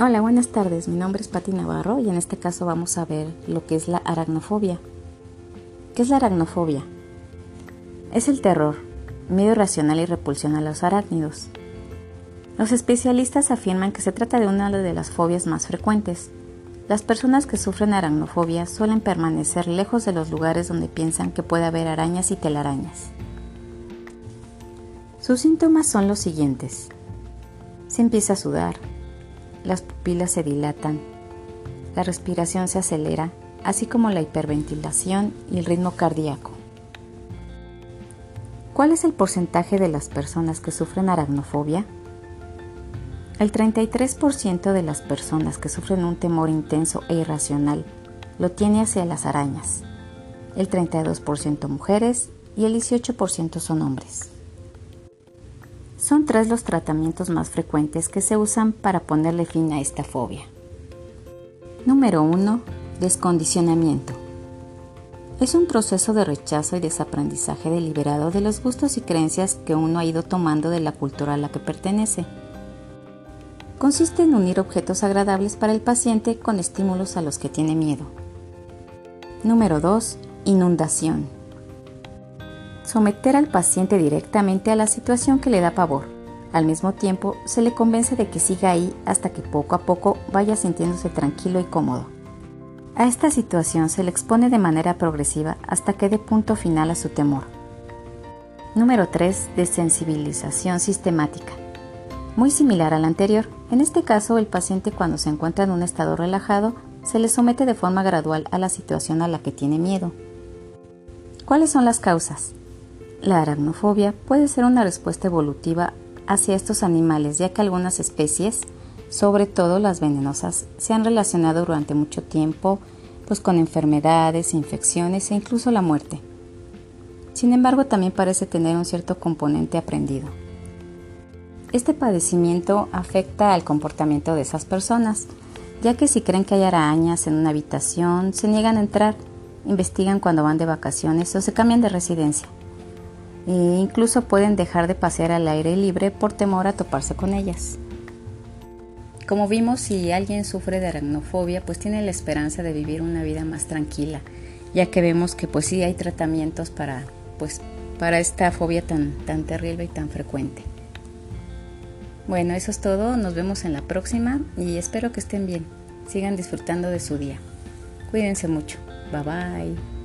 Hola, buenas tardes. Mi nombre es Pati Navarro y en este caso vamos a ver lo que es la aracnofobia. ¿Qué es la aracnofobia? Es el terror, miedo irracional y repulsión a los arácnidos. Los especialistas afirman que se trata de una de las fobias más frecuentes. Las personas que sufren aracnofobia suelen permanecer lejos de los lugares donde piensan que puede haber arañas y telarañas. Sus síntomas son los siguientes. Se empieza a sudar, las pupilas se dilatan, la respiración se acelera, así como la hiperventilación y el ritmo cardíaco. ¿Cuál es el porcentaje de las personas que sufren aracnofobia? El 33% de las personas que sufren un temor intenso e irracional lo tiene hacia las arañas, el 32% mujeres y el 18% son hombres. Son tres los tratamientos más frecuentes que se usan para ponerle fin a esta fobia. Número 1. Descondicionamiento. Es un proceso de rechazo y desaprendizaje deliberado de los gustos y creencias que uno ha ido tomando de la cultura a la que pertenece. Consiste en unir objetos agradables para el paciente con estímulos a los que tiene miedo. Número 2. Inundación someter al paciente directamente a la situación que le da pavor. Al mismo tiempo, se le convence de que siga ahí hasta que poco a poco vaya sintiéndose tranquilo y cómodo. A esta situación se le expone de manera progresiva hasta que dé punto final a su temor. Número 3. Desensibilización sistemática. Muy similar al anterior, en este caso el paciente cuando se encuentra en un estado relajado se le somete de forma gradual a la situación a la que tiene miedo. ¿Cuáles son las causas? La aracnofobia puede ser una respuesta evolutiva hacia estos animales, ya que algunas especies, sobre todo las venenosas, se han relacionado durante mucho tiempo pues con enfermedades, infecciones e incluso la muerte. Sin embargo, también parece tener un cierto componente aprendido. Este padecimiento afecta al comportamiento de esas personas, ya que si creen que hay arañas en una habitación, se niegan a entrar, investigan cuando van de vacaciones o se cambian de residencia e incluso pueden dejar de pasear al aire libre por temor a toparse con ellas. Como vimos, si alguien sufre de aracnofobia, pues tiene la esperanza de vivir una vida más tranquila, ya que vemos que pues sí hay tratamientos para pues para esta fobia tan tan terrible y tan frecuente. Bueno, eso es todo, nos vemos en la próxima y espero que estén bien. Sigan disfrutando de su día. Cuídense mucho. Bye bye.